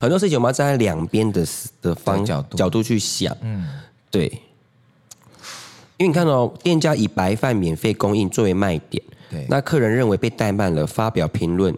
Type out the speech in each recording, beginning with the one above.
很多事情我们要站在两边的的方角度。角度去想，嗯，对，因为你看哦，店家以白饭免费供应作为卖点，对，那客人认为被怠慢了，发表评论。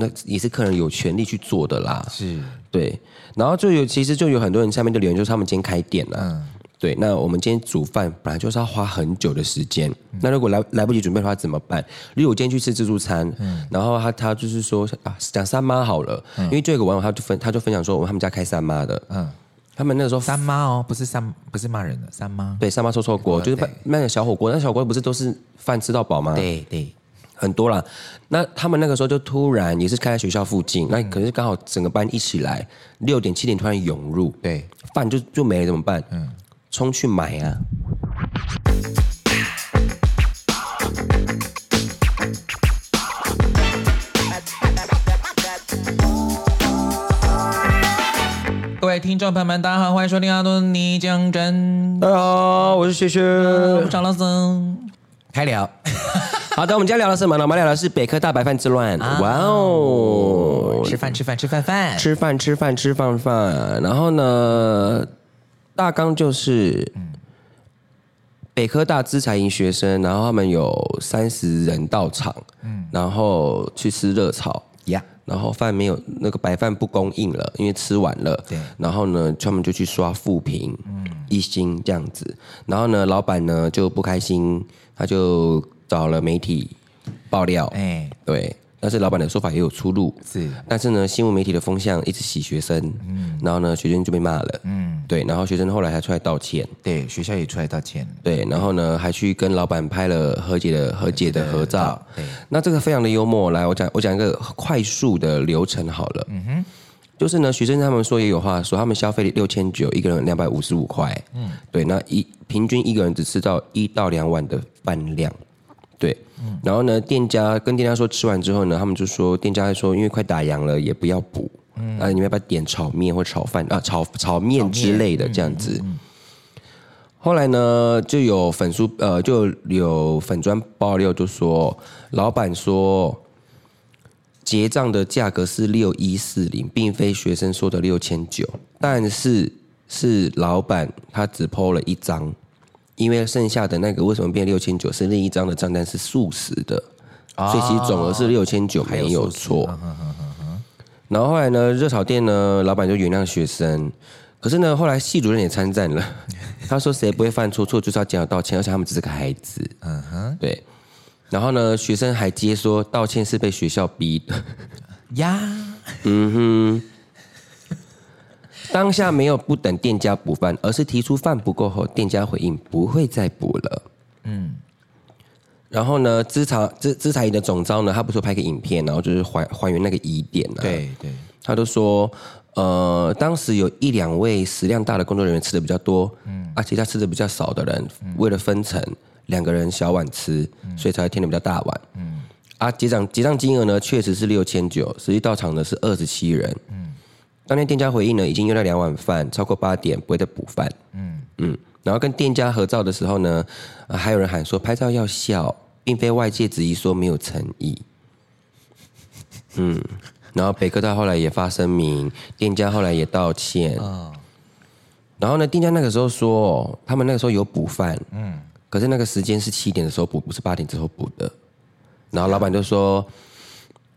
那也是客人有权利去做的啦，是。对，然后就有其实就有很多人下面就留言，就是他们今天开店了，嗯，对，那我们今天煮饭本来就是要花很久的时间，嗯、那如果来来不及准备的话怎么办？例如我今天去吃自助餐，嗯，然后他他就是说啊，讲三妈好了，嗯、因为就有一个网友他就分他就分享说，我们他们家开三妈的，嗯，他们那个时候三妈哦，不是三不是骂人的三妈，对，三妈臭臭锅，就是卖的小火锅，那小火锅不是都是饭吃到饱吗？对对。很多啦，那他们那个时候就突然也是开在学校附近，那可是刚好整个班一起来，六点七点突然涌入，对，饭就就没了怎么办？嗯，冲去买啊！各位听众朋友们，大家好，欢迎收听阿东尼讲真。大家好，我是薛薛，我张老师，开聊。好的，我们今天聊的是什么呢？我们聊的是北科大白饭之乱。啊、哇哦，吃饭吃饭吃饭饭，吃饭吃饭吃饭饭。然后呢，大纲就是，北科大资财营学生，然后他们有三十人到场，嗯，然后去吃热炒，呀，然后饭没有那个白饭不供应了，因为吃完了，对，然后呢，他们就去刷负评，嗯，一星这样子，然后呢，老板呢就不开心，他就。找了媒体爆料，哎、欸，对，但是老板的说法也有出入，是，但是呢，新闻媒体的风向一直洗学生，嗯，然后呢，学生就被骂了，嗯，对，然后学生后来还出来道歉，对，学校也出来道歉，对，然后呢，还去跟老板拍了和解的和解的合照，对，那这个非常的幽默，来，我讲我讲一个快速的流程好了，嗯哼，就是呢，学生他们说也有话说，他们消费六千九，一个人两百五十五块，嗯，对，那一平均一个人只吃到一到两碗的饭量。对，然后呢，店家跟店家说吃完之后呢，他们就说店家说因为快打烊了，也不要补，嗯，啊，你们要不要点炒面或炒饭啊，炒炒面之类的这样子。嗯嗯嗯、后来呢，就有粉书呃，就有粉砖爆料，就说老板说结账的价格是六一四零，并非学生说的六千九，但是是老板他只 po 了一张。因为剩下的那个为什么变六千九？是另一张的账单是素食的，哦、所以其实总额是六千九没有错。有然后后来呢，热炒店呢，老板就原谅学生，可是呢，后来系主任也参战了，他说谁不会犯错，错就是要讲道歉，而且他们只是个孩子。嗯哼，对。然后呢，学生还接说道歉是被学校逼的呀。嗯哼。当下没有不等店家补饭，而是提出饭不够后，店家回应不会再补了。嗯，然后呢，资材资资材营的总招呢，他不是说拍个影片，然后就是还还原那个疑点呢？对对，他都说，呃，当时有一两位食量大的工作人员吃的比较多，嗯，而且他吃的比较少的人，为了分成两个人小碗吃，所以才会添的比较大碗。嗯，啊，结账结账金额呢，确实是六千九，实际到场的是二十七人。嗯。当天店家回应呢，已经用了两碗饭，超过八点不会再补饭。嗯嗯，然后跟店家合照的时候呢，还有人喊说拍照要笑，并非外界质疑说没有诚意。嗯，然后北科大后来也发声明，店家后来也道歉。哦。然后呢，店家那个时候说，他们那个时候有补饭。嗯。可是那个时间是七点的时候补，不是八点之后补的。然后老板就说。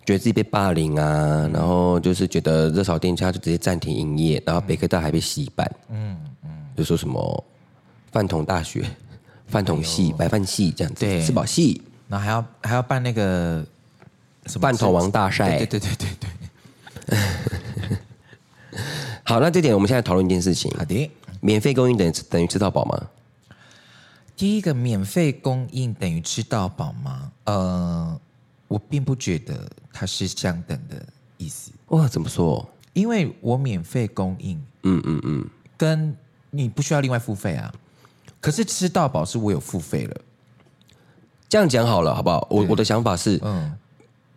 觉得自己被霸凌啊，然后就是觉得热炒店家就直接暂停营业，然后北科大还被洗版，嗯嗯，就说什么饭桶大学、饭桶系、哎、白饭系这样子，对，吃饱系，然后还要还要办那个饭桶王大赛，对对对对对。好，那这点我们现在讨论一件事情，好的，免费供应等于等于吃到饱吗？第一个，免费供应等于吃到饱吗？呃。我并不觉得它是相等的意思。哇，怎么说？因为我免费供应，嗯嗯嗯，跟你不需要另外付费啊。可是吃到饱是我有付费了。这样讲好了，好不好？我我的想法是，嗯，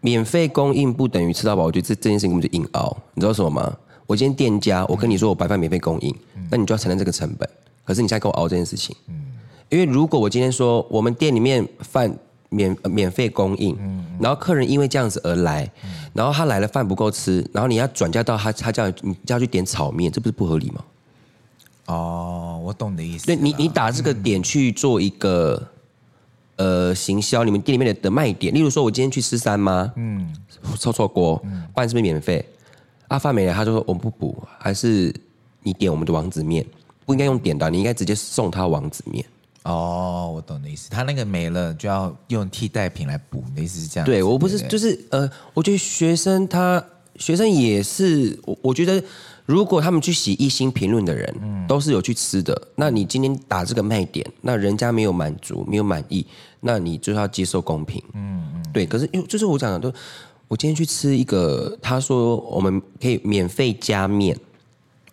免费供应不等于吃到饱。我觉得这这件事情根本就硬熬，你知道什么吗？我今天店家，我跟你说我白饭免费供应，嗯、那你就要承担这个成本。可是你现在跟我熬这件事情，嗯，因为如果我今天说我们店里面饭。免免费供应，然后客人因为这样子而来，然后他来了饭不够吃，然后你要转嫁到他，他叫你叫去点炒面，这不是不合理吗？哦，我懂你的意思。对你，你打这个点去做一个、嗯、呃行销，你们店里面的的卖点，例如说，我今天去吃三妈，嗯，臭臭锅，饭是不是免费？阿发没来，他就说我们不补，还是你点我们的王子面，不应该用点的，你应该直接送他王子面。哦，我懂你的意思。他那个没了，就要用替代品来补，你的意思是这样？对，我不是，就是呃，我觉得学生他学生也是，我我觉得如果他们去写一星评论的人，嗯，都是有去吃的。那你今天打这个卖点，那人家没有满足，没有满意，那你就要接受公平。嗯嗯，对。可是因为就是我讲的，都我今天去吃一个，他说我们可以免费加面。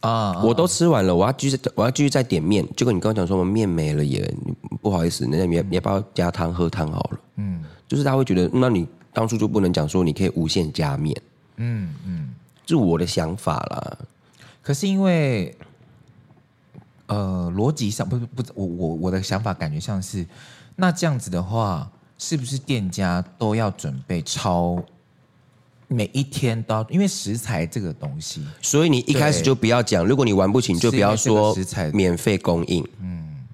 啊！我都吃完了，我要继续，我要继续再点面。结果你刚刚讲说我们面没了耶，不好意思，那你你要不要加汤喝汤好了？嗯，就是他会觉得，那你当初就不能讲说你可以无限加面。嗯嗯，是我的想法啦。可是因为，呃，逻辑上不是不，我我我的想法感觉像是，那这样子的话，是不是店家都要准备超？每一天都要，因为食材这个东西，所以你一开始就不要讲。如果你玩不起，你就不要说食材免费供应。嗯，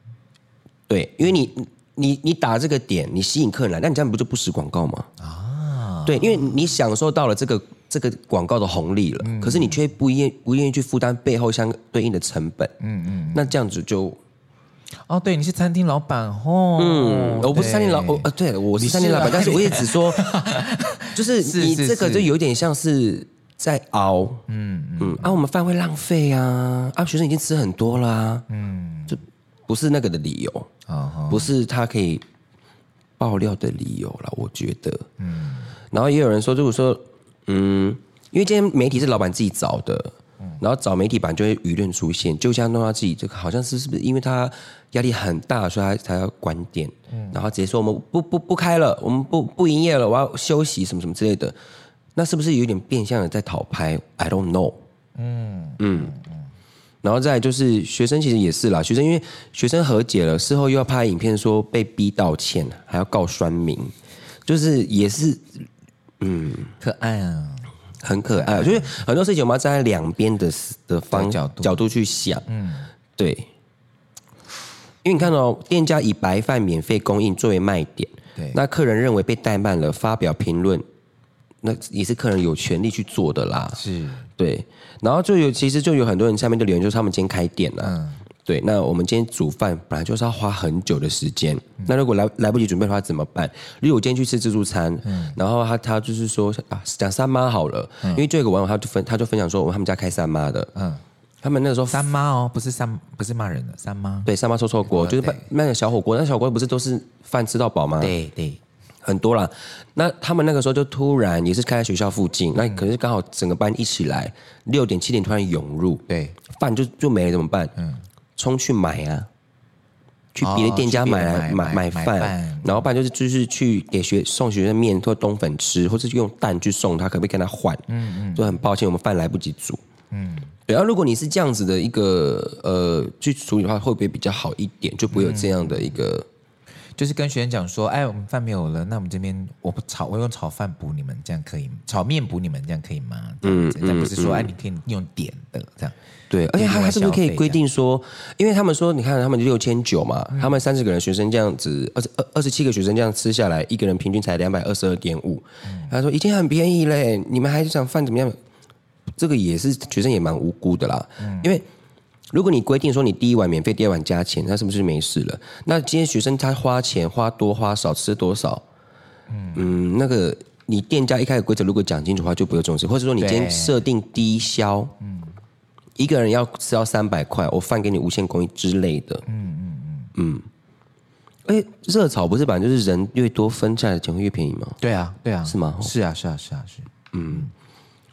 对，因为你你你打这个点，你吸引客人来，那你这样不就不实广告吗？啊，对，因为你享受到了这个这个广告的红利了，嗯、可是你却不愿不愿意去负担背后相对应的成本。嗯嗯，那这样子就。哦，对，你是餐厅老板哦。嗯，我不是餐厅老，呃、哦，对，我是餐厅老板，但是我也只说，就是你这个就有点像是在熬，嗯嗯，嗯，啊，我们饭会浪费啊，啊，学生已经吃很多啦、啊，嗯，就不是那个的理由，啊，不是他可以爆料的理由了，我觉得，嗯，然后也有人说，如果说，嗯，因为今天媒体是老板自己找的。然后找媒体版就会舆论出现，就像弄到自己这个好像是是不是因为他压力很大，所以他才要关店，嗯、然后直接说我们不不不开了，我们不不营业了，我要休息什么什么之类的，那是不是有点变相的在讨拍？I don't know。嗯嗯，然后再就是学生其实也是啦，学生因为学生和解了，事后又要拍影片说被逼道歉，还要告酸民，就是也是嗯可爱啊。很可爱，就是很多事情我们要站在两边的的方角度。角度去想，嗯，对，因为你看到、哦、店家以白饭免费供应作为卖点，对，那客人认为被怠慢了，发表评论，那也是客人有权利去做的啦，是，对，然后就有其实就有很多人下面就留言，就是他们今天开店了、啊。嗯对，那我们今天煮饭本来就是要花很久的时间，嗯、那如果来来不及准备的话怎么办？例如我今天去吃自助餐，嗯、然后他他就是说啊，讲三妈好了，嗯、因为这个网友他就分他就分享说，我他们家开三妈的，嗯，他们那个时候三妈哦，不是三不是骂人的三妈，对，三妈臭臭锅就是卖卖的小火锅，那小火锅不是都是饭吃到饱吗？对对，很多啦。那他们那个时候就突然也是开在学校附近，嗯、那可是刚好整个班一起来，六点七点突然涌入，对，饭就就没了怎么办？嗯。冲去买啊，去别的店家买来买买饭，然后不然就是就是去给学送学生面或冬粉吃，或者用蛋去送他，可不可以跟他换？嗯嗯，就很抱歉，我们饭来不及煮。嗯，对。然后如果你是这样子的一个呃去处理的话，会不会比较好一点？就不会有这样的一个。就是跟学生讲说，哎，我们饭没有了，那我们这边我不炒，我用炒饭补你们，这样可以吗？炒面补你们，这样可以吗？嗯，但不是说，哎，你可以用点的这样。对，而且他他是不是可以规定说，因为他们说，你看他们六千九嘛，他们三十个人学生这样子，二十二二十七个学生这样吃下来，一个人平均才两百二十二点五。他说已经很便宜嘞，你们还是想饭怎么样？这个也是学生也蛮无辜的啦，嗯因为。如果你规定说你第一碗免费，第二碗加钱，那是不是没事了？那今天学生他花钱花多花少吃多少，嗯，嗯，那个你店家一开始规则如果讲清楚的话，就不会重视，或者说你今天设定低消，嗯，一个人要吃到三百块，我饭给你无限供应之类的，嗯嗯嗯嗯。哎，热炒不是本来就是人越多分下来的钱会越便宜吗？对啊，对啊，是吗？是啊，是啊，是啊，是。嗯，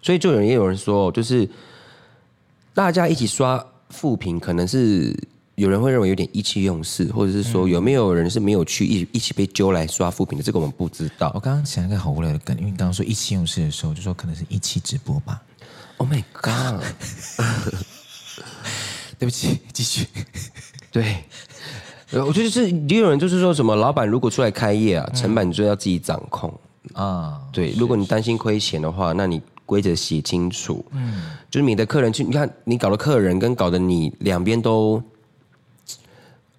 所以就有人也有人说，就是。大家一起刷负评，可能是有人会认为有点意气用事，或者是说有没有人是没有去一一起被揪来刷复评的？这个我们不知道。我刚刚想一个好无聊的梗，因为你刚刚说意气用事的时候，就说可能是一期直播吧。Oh my god！对不起，继续。对，我觉得是也有人就是说什么，老板如果出来开业啊，成本就要自己掌控啊。嗯、对，如果你担心亏钱的话，那你。规则写清楚，嗯，就是你的客人去，你看你搞的客人跟搞的你两边都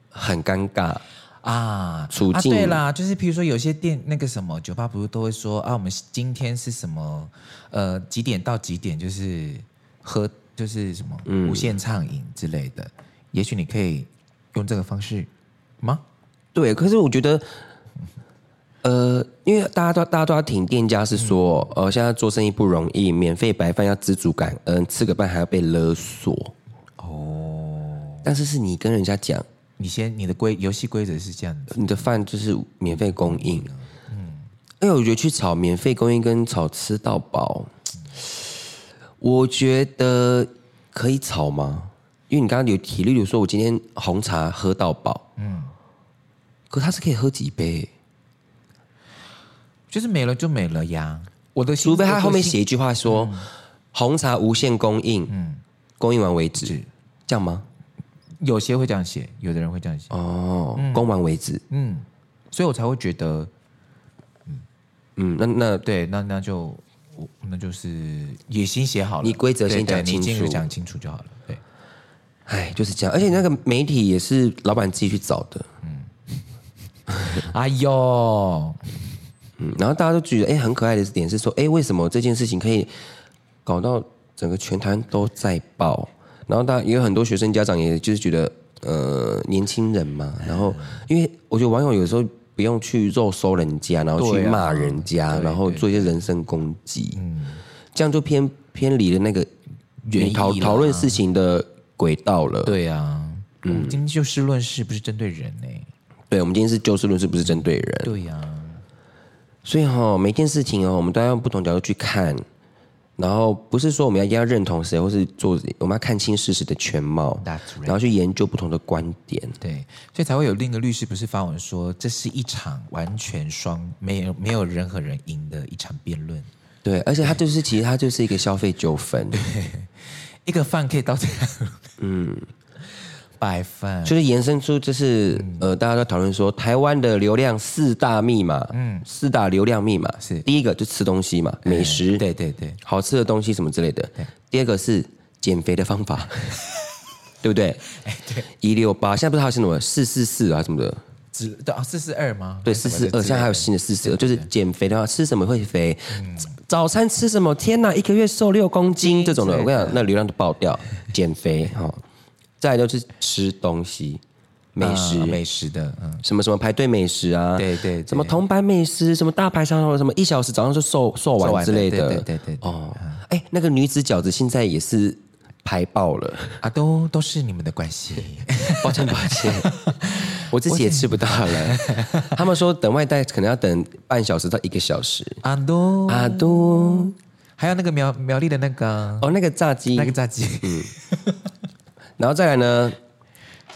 很尴尬啊，处境。啊、对啦，就是比如说有些店那个什么酒吧，不是都会说啊，我们今天是什么呃几点到几点，就是喝就是什么无限畅饮之类的，嗯、也许你可以用这个方式吗？对，可是我觉得。呃，因为大家都大家都要挺店家，是说，呃，现在做生意不容易，免费白饭要知足感恩，吃个饭还要被勒索。哦，但是是你跟人家讲，你先你的规游戏规则是这样的，你的饭就是免费供应。嗯，因为我觉得去炒免费供应跟炒吃到饱，我觉得可以炒吗？因为你刚刚有提，例如说我今天红茶喝到饱，嗯，可它是可以喝几杯？就是没了就没了呀！我的除非他后面写一句话说：“嗯、红茶无限供应，嗯，供应完为止。是”这样吗？有些会这样写，有的人会这样写。哦，嗯、供完为止。嗯，所以我才会觉得，嗯嗯，那那对，那那就那就是也先写好了，你规则先讲清楚，你讲清楚就好了。对，哎，就是这样。而且那个媒体也是老板自己去找的。嗯，哎呦。嗯，然后大家都觉得，哎，很可爱的点是说，哎，为什么这件事情可以搞到整个全台都在爆？然后大家也有很多学生家长，也就是觉得，呃，年轻人嘛，然后因为我觉得网友有时候不用去肉搜人家，然后去骂人家，啊、然后做一些人身攻击，嗯，这样就偏偏离了那个原讨讨论事情的轨道了。对啊，嗯，今天就事论事，不是针对人呢。对，我们今天是就事论事，不是针对人。对呀。所以哈、哦，每件事情哦，我们都要用不同角度去看，然后不是说我们要一定要认同谁，或是做，我们要看清事实的全貌，right. 然后去研究不同的观点。对，所以才会有另一个律师不是发文说，这是一场完全双没有没有任何人赢的一场辩论。对，而且他就是其实他就是一个消费纠纷，对，一个饭可以到这样，嗯。白饭就是延伸出，就是、嗯、呃，大家都讨论说，台湾的流量四大密码，嗯，四大流量密码是第一个就吃东西嘛，美食，欸、对对对，好吃的东西什么之类的。第二个是减肥的方法，对不对？哎，对，一六八，现在不是还有什么四四四啊什么的？只对啊，四四二吗？对，四四二，现在还有新的四四二，就是减肥的话，吃什么会肥？嗯、早餐吃什么？天哪，一个月瘦六公斤这种的，我跟你讲，那流量都爆掉，减肥哈。再来就是吃东西，美食，啊、美食的，嗯，什么什么排队美食啊，对，对对，什么铜板美食，什么大排长龙，什么一小时早上就售售完之类的，对对对，对哦，哎、嗯，那个女子饺子现在也是排爆了。啊，都都是你们的关系，抱 歉抱歉，我自己也吃不到了。他们说等外带可能要等半小时到一个小时，阿都。阿都，还有那个苗苗栗的那个哦，那个炸鸡，那个炸鸡，嗯。然后再来呢，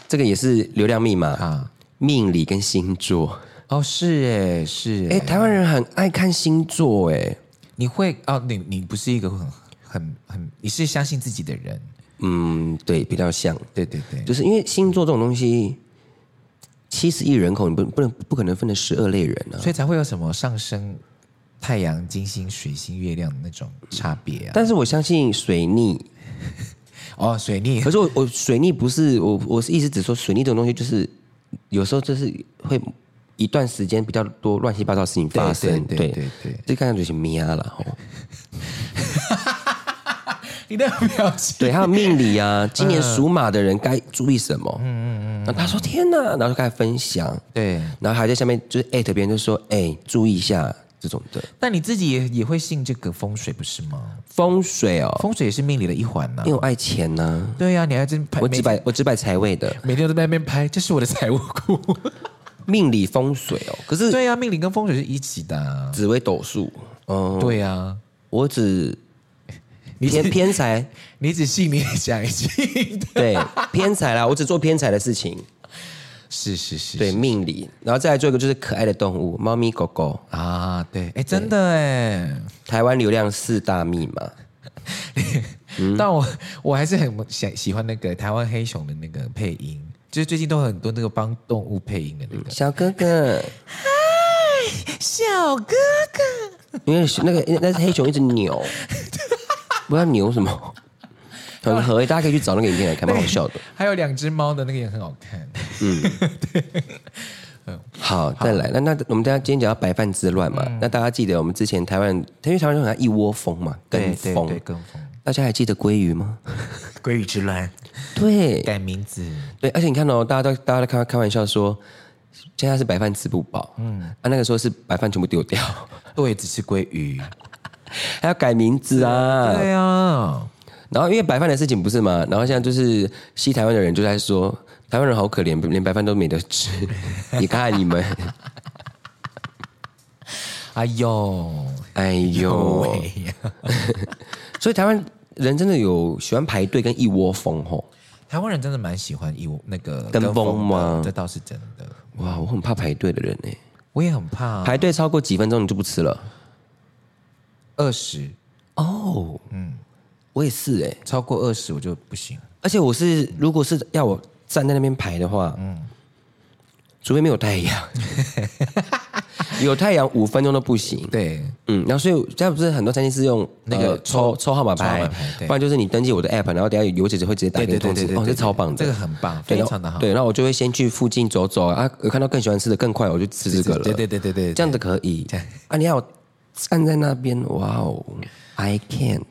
这个也是流量密码啊，命理跟星座。哦，是哎，是哎，台湾人很爱看星座哎，你会哦，你你不是一个很很很，你是相信自己的人，嗯，对，比较像，对对对，就是因为星座这种东西，七十亿人口，你不不能不可能分成十二类人啊，所以才会有什么上升太阳、金星、水星、月亮的那种差别啊。但是我相信水逆。哦，水逆。可是我我水逆不是我我是意思只说水逆这种东西就是有时候就是会一段时间比较多乱七八糟的事情发生，对对对对，这看上去是咩了哦。你的表情，对，还有命理啊，今年属马的人该注意什么？嗯嗯嗯。然后他说天哪，然后就开始分享，对，然后还在下面就是艾特别人就说哎，注意一下。这种的，但你自己也也会信这个风水不是吗？风水哦，风水也是命理的一环呐、啊。因为我爱钱呢、啊。对呀、啊，你还真拍。我只摆我只摆财位的，每天都在那边拍，这是我的财务库。命理风水哦，可是对呀、啊，命理跟风水是一起的、啊。紫微斗数，哦、嗯，对呀、啊，我只 你偏偏财，你只信你想一句，对，偏财啦，我只做偏财的事情。是是是，对命理，然后再来做一个就是可爱的动物，猫咪狗狗。啊，对，哎，真的哎，台湾流量四大密码。嗯、但我我还是很喜喜欢那个台湾黑熊的那个配音，就是最近都很多那个帮动物配音的那个。小哥哥，嗨，小哥哥，因为那个那是黑熊一直扭，不知道扭什么。很合，大家可以去找那个影片来看，蛮好笑的。还有两只猫的那个也很好看。嗯，对。好，再来。那那我们大家今天讲到白饭之乱嘛，嗯、那大家记得我们之前台湾，因为台湾就很一窝蜂嘛，跟风。跟风。大家还记得鲑鱼吗？鲑鱼之乱。对。改名字。对，而且你看哦，大家都大家都开开玩笑说，现在是白饭吃不饱。嗯。啊，那个时候是白饭全部丢掉，对，只吃鲑鱼，还要改名字啊？对啊。然后因为白饭的事情不是嘛？然后现在就是西台湾的人就在说，台湾人好可怜，连白饭都没得吃。你看你们，哎呦，哎呦，所以台湾人真的有喜欢排队跟一窝蜂吼。台湾人真的蛮喜欢一窝那个跟风吗？这倒是真的。哇，我很怕排队的人呢。我也很怕排队超过几分钟你就不吃了。二十哦，嗯。我也是哎、欸，超过二十我就不行。而且我是，如果是要我站在那边排的话，嗯，除非没有太阳，有太阳五分钟都不行。对，嗯，然后所以现在不是很多餐厅是用那个抽抽号码牌，不然就是你登记我的 app，然后等下有姐姐会直接打给你通知。哦，这超棒的，这个很棒，非常的好。对，然后我就会先去附近走走啊，有看到更喜欢吃的更快，我就吃这个了。对对对对对，这样子可以。啊，你要站在那边，哇哦，I can't。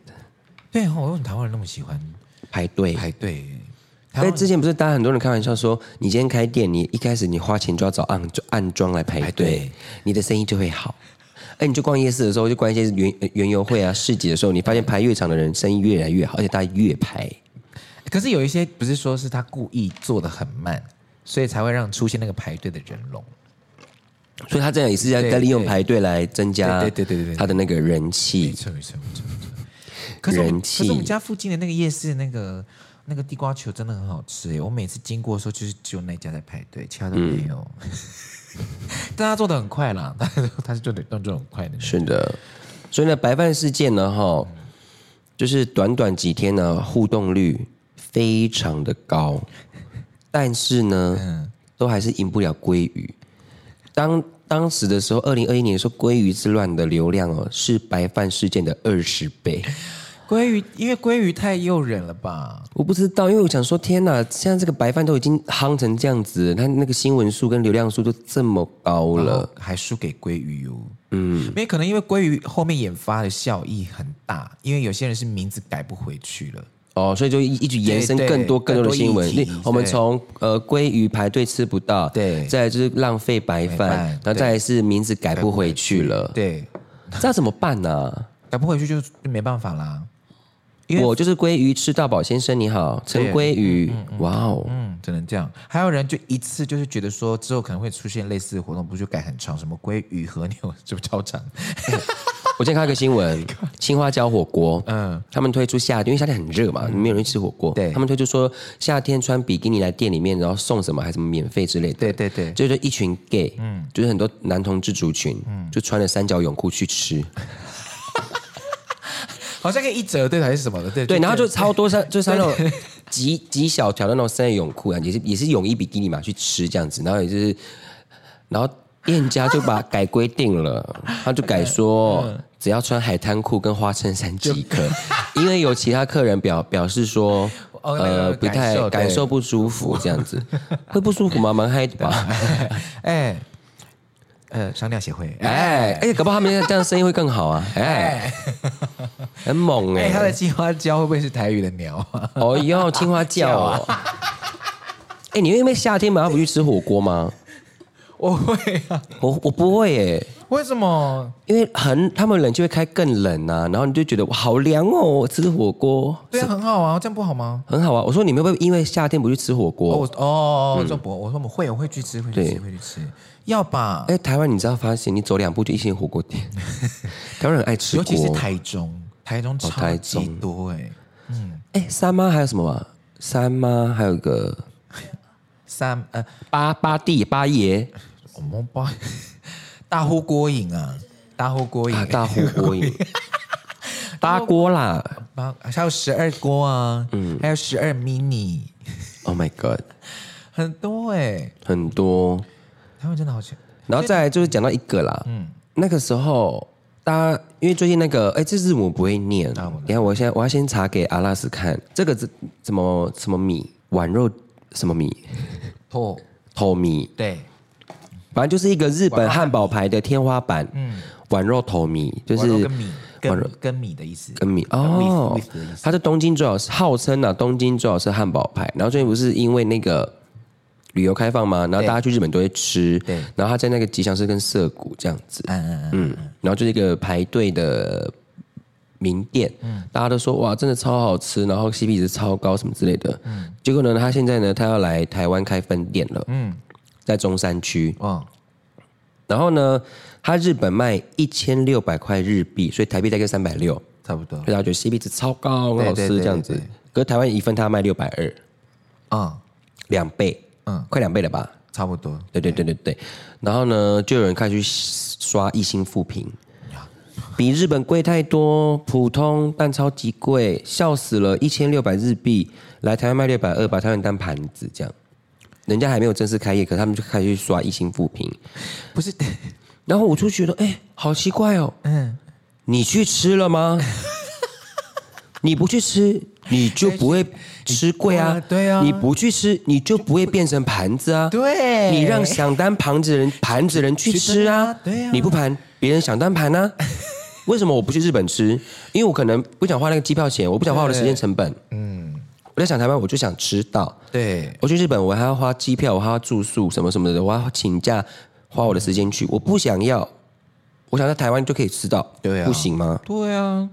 对，为什么台湾人那么喜欢排队？排队。因为之前不是，大家很多人开玩笑说，你今天开店，你一开始你花钱就要找暗暗装来排队，排队你的生意就会好。哎，你去逛夜市的时候，就逛一些园园游会啊、市集的时候，你发现排越长的人，生意越来越好，而且大家越排。可是有一些不是说是他故意做的很慢，所以才会让出现那个排队的人龙。所以他这样也是在在利用排队来增加对对对对他的那个人气。没错没错没错。可是，可是我们家附近的那个夜市，那个那个地瓜球真的很好吃耶！我每次经过的时候，就是只有那家在排队，其他都没有。嗯、但他做的很快啦，他是做的动作很快的。是的，所以呢，白饭事件呢，哈，就是短短几天呢，互动率非常的高，但是呢，嗯、都还是赢不了鲑鱼。当当时的时候，二零二一年说鲑鱼之乱的流量哦，是白饭事件的二十倍。鲑鱼，因为鲑鱼太诱人了吧？我不知道，因为我想说，天哪，现在这个白饭都已经夯成这样子，它那个新闻数跟流量数都这么高了，还输给鲑鱼哦。嗯，因为可能因为鲑鱼后面研发的效益很大，因为有些人是名字改不回去了哦，所以就一一直延伸更多更多的新闻。我们从呃鲑鱼排队吃不到，对，再来就是浪费白饭，然后再来是名字改不回去了，对，这要怎么办呢？改不回去就没办法啦。我就是鲑鱼吃到饱先生，你好，陈鲑鱼，哇哦，嗯，只能这样。还有人就一次就是觉得说之后可能会出现类似的活动，不就改很长，什么鲑鱼和牛，是不是超长？我今天看一个新闻，青花椒火锅，嗯，他们推出夏天，因为夏天很热嘛，没有人吃火锅，对，他们推出说夏天穿比基尼来店里面，然后送什么还什么免费之类的，对对对，就是一群 gay，嗯，就是很多男同志族群，嗯，就穿着三角泳裤去吃。好像可以一折对还是什么的对对，然后就超多三就是那种极极小条的那种三叶泳裤啊，也是也是泳衣比基尼嘛去吃这样子，然后也就是，然后店家就把改规定了，他就改说只要穿海滩裤跟花衬衫即可，因为有其他客人表表示说呃不太感受不舒服这样子，会不舒服吗？蛮嗨的吧？哎。呃，商调协会，哎，哎，搞不好他们这样生意会更好啊，哎，很猛哎，他的青花椒会不会是台语的鸟啊？哦哟，青花椒啊！哎，你会因为夏天嘛，他不去吃火锅吗？我会啊，我我不会耶，为什么？因为很他们冷气会开更冷啊，然后你就觉得好凉哦，吃火锅，对啊，很好啊，这样不好吗？很好啊，我说你们会不会因为夏天不去吃火锅？哦，这不，我说我们会，我会去吃，会去吃，会去吃。要吧？哎，台湾你知道发现，你走两步就一间火锅店，台湾人爱吃，尤其是台中，台中超台级中多哎、嗯，哎，三妈还有什么吗？三妈还有一个三呃，八八弟八爷。我们八？大呼锅影啊，大呼锅影、啊，大呼锅影，八锅啦。八还有十二锅啊，嗯，还有十二 mini，Oh my god，很多哎、很多。他们真的好钱。然后再来就是讲到一个啦，嗯，那个时候大家因为最近那个，哎，这字母不会念，啊我等一下我先我要先查给阿拉斯看，这个字怎么什么米？碗肉什么米破透米，对，反正就是一个日本汉堡牌的天花板，嗯，碗肉透米就是碗肉跟米碗肉。跟跟米的意思，跟米哦。with- with 的意思，它是东京最好是号称啊，东京最好是汉堡排。然后最近不是因为那个旅游开放嘛？然后大家去日本都会吃，对。然后他在那个吉祥寺跟涩谷这样子，嗯嗯嗯，嗯，然后就是一个排队的名店，嗯大家都说哇，真的超好吃，然后 CP 值超高什么之类的。嗯结果呢，他现在呢，他要来台湾开分店了，嗯，在中山区。哦，然后呢，他日本卖一千六百块日币，所以台币大概三百六。差不多所以，大家觉得 CP 值超高，很好吃这样子。可是台湾一份他卖六百二，啊两倍，嗯，快两倍了吧？差不多，对对对对对。然后呢，就有人开始去刷一星复评，比日本贵太多，普通但超级贵，笑死了，一千六百日币来台湾卖六百二，把台湾当盘子这样。人家还没有正式开业，可他们就开始去刷一星复评。不是，然后我就觉得，哎，好奇怪哦。嗯，你去吃了吗？你不去吃，你就不会吃贵啊。对啊你不去吃，你就不会变成盘子啊。对你让想当盘子的人盘子人去吃啊。对啊你不盘，别人想当盘啊。为什么我不去日本吃？因为我可能不想花那个机票钱，我不想花我的时间成本。嗯，我在想台湾，我就想吃到。对，我去日本，我还要花机票，我还要住宿什么什么的，我要请假花我的时间去。我不想要，我想在台湾就可以吃到，对啊不行吗？对啊，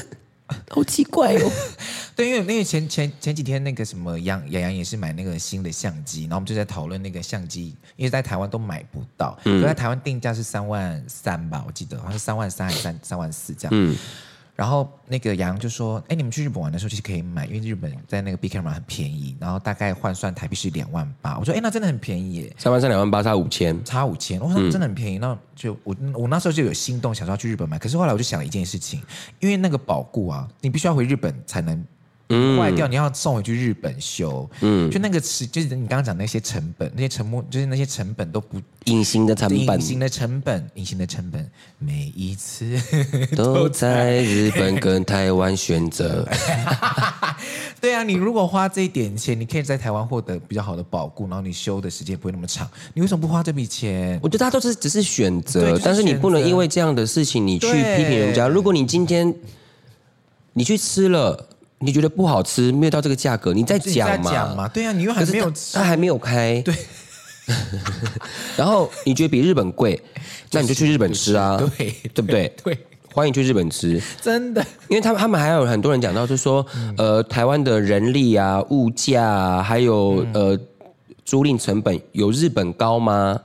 好奇怪哦。对，因为因为前前前几天那个什么杨杨洋也是买那个新的相机，然后我们就在讨论那个相机，因为在台湾都买不到，嗯，所以在台湾定价是三万三吧，我记得好像是三万三还是三三万四这样，嗯，然后那个杨洋就说，哎，你们去日本玩的时候其实可以买，因为日本在那个 B camera 很便宜，然后大概换算台币是两万八，我说，哎，那真的很便宜耶。三万三两万八差五千，差五千，我说真的很便宜，那就我我那时候就有心动，想说要去日本买。可是后来我就想了一件事情，因为那个保固啊，你必须要回日本才能坏掉，你要送回去日本修。嗯，就那个是就是你刚刚讲那些成本，那些成本就是那些成本都不隐形的成本隐形的成本，隐形的成本，每一次都 在日本跟台湾选择。对啊，你如果花这一点钱，你可以在台湾获得比较好的保护，然后你修的时间不会那么长，你为什么不花这笔钱？我觉得大家都是只是选择，就是但是你不能因为这样的事情你去批评人家。如果你今天你去吃了，你觉得不好吃，没有到这个价格，你再讲嘛。讲嘛，对啊，你又还是没有吃他还没有开，对。然后你觉得比日本贵，那你就去日本吃啊，对对不对？对，欢迎去日本吃。真的。因为他们他们还有很多人讲到，就是说，呃，台湾的人力啊、物价啊，还有呃租赁成本有日本高吗？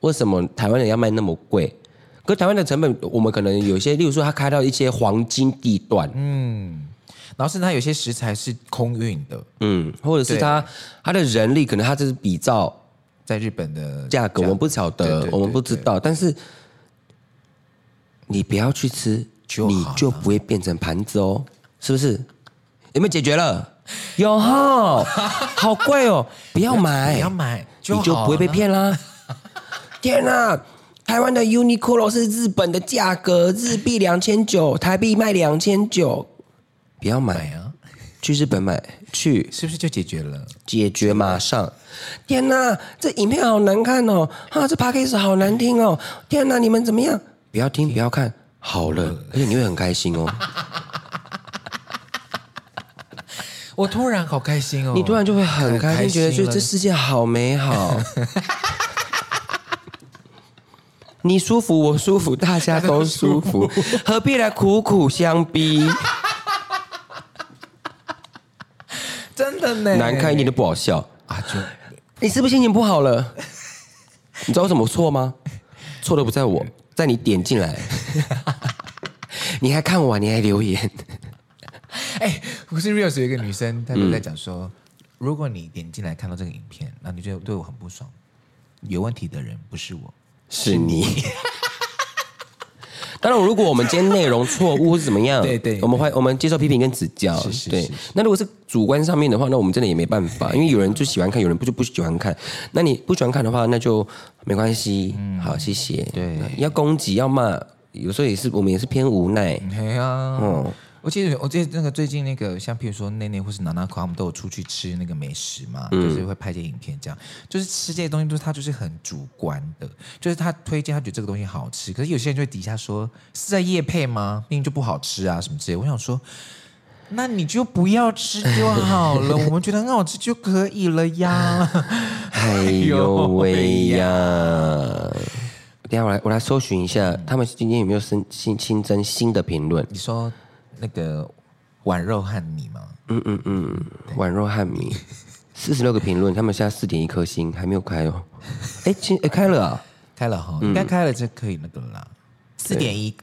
为什么台湾人要卖那么贵？可台湾的成本，我们可能有些，例如说，他开到一些黄金地段，嗯然后甚至它有些食材是空运的，嗯或者是他他的人力，可能它就是比照在日本的价格，我们不晓得，我们不知道，但是你不要去吃，就你就不会变成盘子哦，是不是？有没有解决了？有。哈，好贵哦，不要买，不要买就你就不会被骗啦。天哪，台湾的 Uniqlo 是日本的价格，日币两千九，台币卖两千九，不要买买啊，去日本买去。是不是就解决了？解决马上！天哪，这影片好难看哦！啊，这 podcast 好难听哦！天哪，你们怎么样？不要听，不要看，好了，而且你会很开心哦。我突然好开心哦！你突然就会很开心，觉得了说这世界好美好。你舒服，我舒服，大家都舒服，何必来苦苦相逼？真的呢，难看一点都不好笑。啊！就你是不是心情不好了？你知道我怎么错吗？错的不在我，在你点进来。你还看完，你还留言。哎，不是 Real 有一个女生，她就在讲说，嗯、如果你点进来看到这个影片，那你觉得对我很不爽，有问题的人不是我，是你。当然，如果我们今天内容错误或是怎么样，对对，我们会我们接受批评跟指教。是是是对，那如果是主观上面的话，那我们真的也没办法，因为有人就喜欢看，有人不就不喜欢看。那你不喜欢看的话，那就没关系。嗯，好，谢谢。对，要攻击要骂，有时候也是我们也是偏无奈。对啊，嗯。我记得，我记得那个最近那个，像譬如说内内或是娜娜他们都有出去吃那个美食嘛，嗯、就是会拍些影片，这样就是吃这些东西，就是他就是很主观的，就是他推荐他觉得这个东西好吃，可是有些人就会底下说是在夜配吗？明明就不好吃啊什么之类。我想说，那你就不要吃就好了，我们觉得很好吃就可以了呀。哎呦喂呀！等下我来我来搜寻一下，他们今天有没有新新新增新的评论？你说。那个碗肉汉米吗？嗯嗯嗯，碗肉汉米，四十六个评论，他们现在四点一颗星，还没有开哦。哎，今哎开了啊，开了哈，应该开了就可以那个了啦。四点一，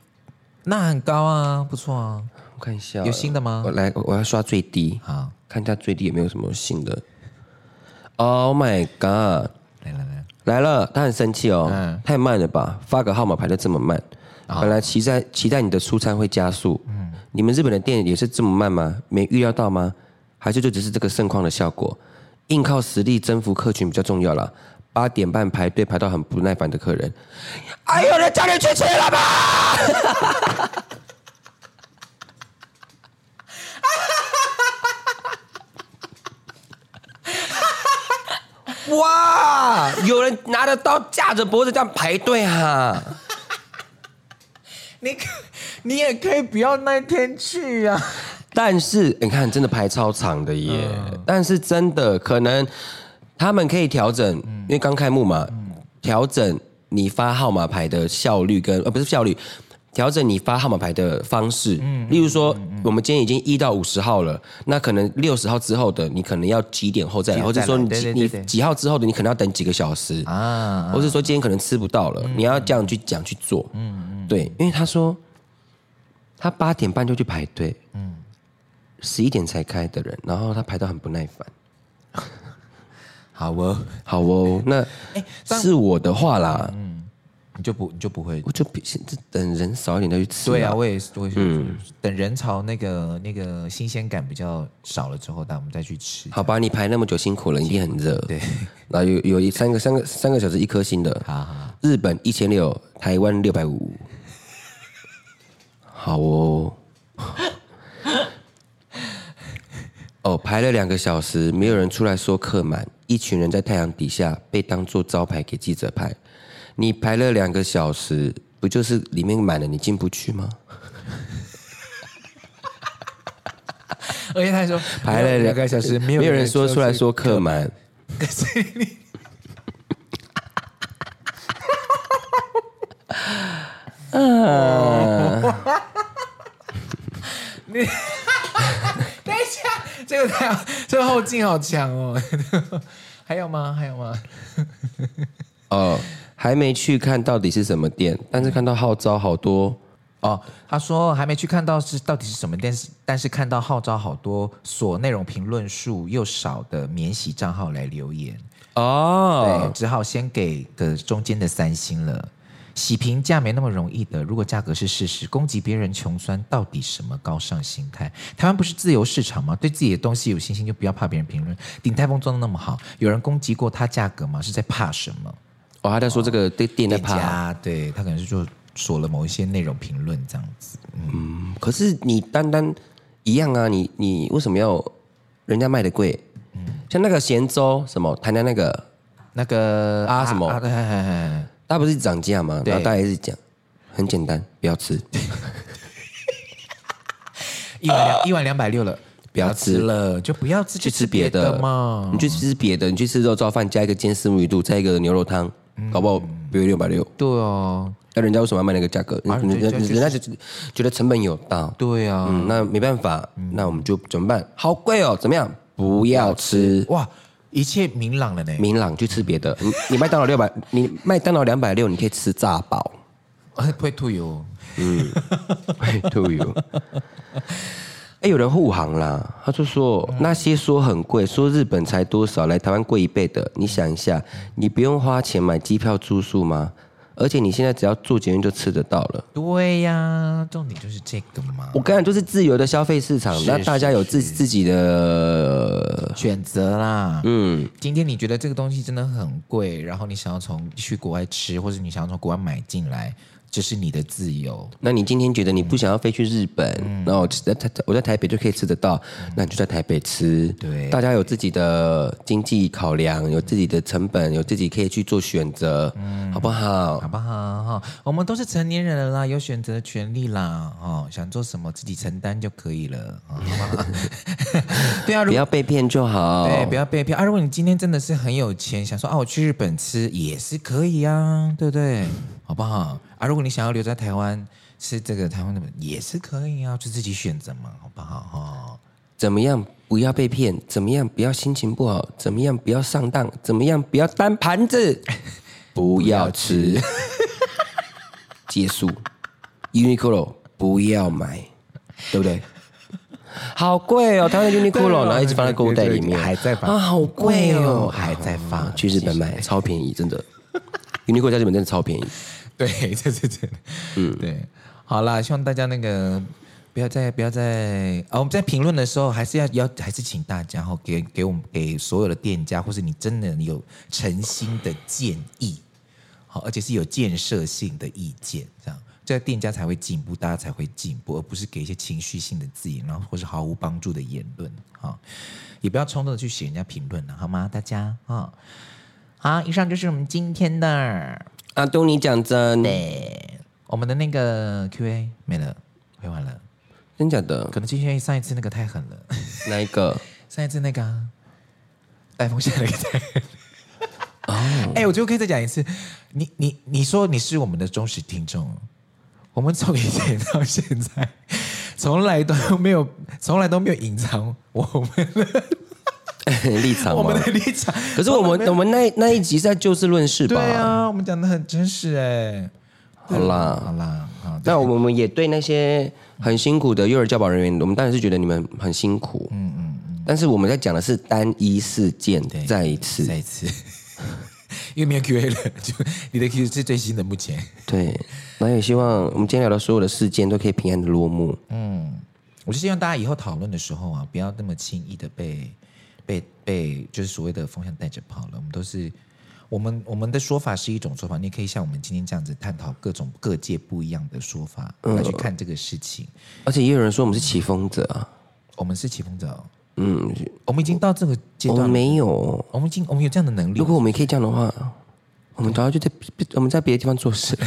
那很高啊，不错啊。我看一下，有新的吗？我来，我要刷最低，好，看一下最低有没有什么新的。Oh my god！来了来了来了，他很生气哦，太慢了吧？发个号码排的这么慢，本来期待期待你的出餐会加速，嗯。你们日本的店也是这么慢吗？没预料到吗？还是就只是这个盛况的效果？硬靠实力征服客群比较重要了。八点半排队排到很不耐烦的客人，还有人叫你去吃了吗？哇！有人拿着刀架着脖子这样排队啊！你看。你也可以不要那天去呀、啊，但是你看，真的排超长的耶。嗯、但是真的可能他们可以调整，嗯、因为刚开幕嘛，调、嗯、整你发号码牌的效率跟呃不是效率，调整你发号码牌的方式。嗯，例如说，嗯、我们今天已经一到五十号了，那可能六十号之后的你可能要几点后再来，或者说你几你几号之后的你可能要等几个小时。啊，或者说今天可能吃不到了，嗯、你要这样去讲去做。嗯嗯，对，因为他说。他八点半就去排队，嗯，十一点才开的人，然后他排到很不耐烦。好哦，好哦，那是我的话啦，嗯，你就不你就不会，我就现等人少一点再去吃。对啊，我也是，我也是，嗯，等人潮那个那个新鲜感比较少了之后，那我们再去吃。好吧，你排那么久辛苦了，一定很热。对，然后有有一三个三个三个小时一颗星的，好好，日本一千六，台湾六百五。好哦，哦，排了两个小时，没有人出来说客满，一群人在太阳底下被当做招牌给记者拍。你排了两个小时，不就是里面满了，你进不去吗？而且他说排了两个小时，没有人说出来说客满。可是你，啊。等一下，这个太这个后劲好强哦！还有吗？还有吗？哦，还没去看到底是什么店，但是看到号召好多哦。他说还没去看到是到底是什么店，但是看到号召好多所内容评论数又少的免洗账号来留言哦，对，只好先给个中间的三星了。洗评价没那么容易的，如果价格是事实，攻击别人穷酸到底什么高尚心态？台湾不是自由市场吗？对自己的东西有信心，就不要怕别人评论。鼎泰丰做的那么好，有人攻击过他价格吗？是在怕什么？哦，他在说这个对店在怕，对他可能是就锁了某一些内容评论这样子。嗯，嗯，可是你单单一样啊，你你为什么要人家卖的贵？嗯，像那个咸粥什么，台南那个那个啊什么？啊对他不是涨价吗？然后大家一直讲，很简单，不要吃。一碗两一碗两百六了，不要吃了，就不要吃，去吃别的嘛。你去吃别的，你去吃肉燥饭，加一个煎虱目鱼肚，再一个牛肉汤，搞不好不要六百六。对哦，那人家为什么要卖那个价格？人家人家就觉得成本有到。对啊，那没办法，那我们就怎么办？好贵哦，怎么样？不要吃哇。一切明朗了呢。明朗，去吃别的。你你麦当劳六百，你麦当劳两百六，你可以吃炸饱。会吐油。嗯，I do you。哎，有人护航啦，他就说、嗯、那些说很贵，说日本才多少，来台湾贵一倍的，你想一下，你不用花钱买机票住宿吗？而且你现在只要做捷运就吃得到了。对呀，重点就是这个嘛。我刚才就是自由的消费市场，那大家有自自己的选择啦。嗯，今天你觉得这个东西真的很贵，然后你想要从去国外吃，或者你想要从国外买进来。这是你的自由。那你今天觉得你不想要飞去日本，然后我在台我在台北就可以吃得到，那你就在台北吃。对，大家有自己的经济考量，有自己的成本，有自己可以去做选择，嗯，好不好？好不好？哈，我们都是成年人了啦，有选择的权利啦，哦，想做什么自己承担就可以了，好不好？对啊，不要被骗就好。对，不要被骗啊！如果你今天真的是很有钱，想说啊，我去日本吃也是可以啊，对不对？好不好？啊，如果你想要留在台湾吃这个台湾的，也是可以啊，就自己选择嘛，好不好？哈，怎么样？不要被骗？怎么样？不要心情不好？怎么样？不要上当？怎么样？不要单盘子？不要吃。结束。Uniqlo 不要买，对不对？好贵哦，台湾的 Uniqlo 然后一直放在购物袋里面，还在放啊，好贵哦，还在放。去日本买超便宜，真的。Uniqlo 在日本真的超便宜。对，这是真的。嗯，对，好啦，希望大家那个不要再不要再啊！我们在评论的时候，还是要要还是请大家哈，给给我们给所有的店家，或是你真的有诚心的建议，好，而且是有建设性的意见，这样这店家才会进步，大家才会进步，而不是给一些情绪性的字眼，然后或是毫无帮助的言论，啊，也不要冲动的去写人家评论了，好吗？大家啊，好，以上就是我们今天的。阿东，你讲真？对，我们的那个 Q&A 没了，回完了，真假的？可能今天上一次那个太狠了。哪一个？上一次那个带风向那个太狠。哦，哎，我觉得可以再讲一次。你你你说你是我们的忠实听众，我们从以前到现在，从来都没有，从来都没有隐藏我们的。立场，我们的立场。可是我们我们那那一集在就事论事吧？对啊，我们讲的很真实哎。好啦好啦，那我们也对那些很辛苦的幼儿教保人员，我们当然是觉得你们很辛苦。嗯嗯嗯。但是我们在讲的是单一事件，再一次再一次，因为没有 Q&A 了，就你的 Q 是最新的目前。对，那也希望我们今天聊的所有的事件都可以平安的落幕。嗯，我是希望大家以后讨论的时候啊，不要那么轻易的被。被被就是所谓的风向带着跑了，我们都是我们我们的说法是一种说法，你可以像我们今天这样子探讨各种各界不一样的说法来去看这个事情，而且也有人说我们是起风者啊，我们是起风者，嗯，我们已经到这个阶段没有，我们已经我们有这样的能力，如果我们可以这样的话，我们早就在我们在别的地方做事，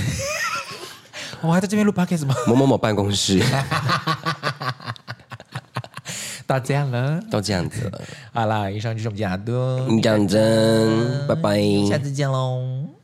我还在这边录 podcast 吗？某某某办公室。到这样了，到这样子了。好啦，以上就是我们家的。你讲真，拜拜，下次见喽。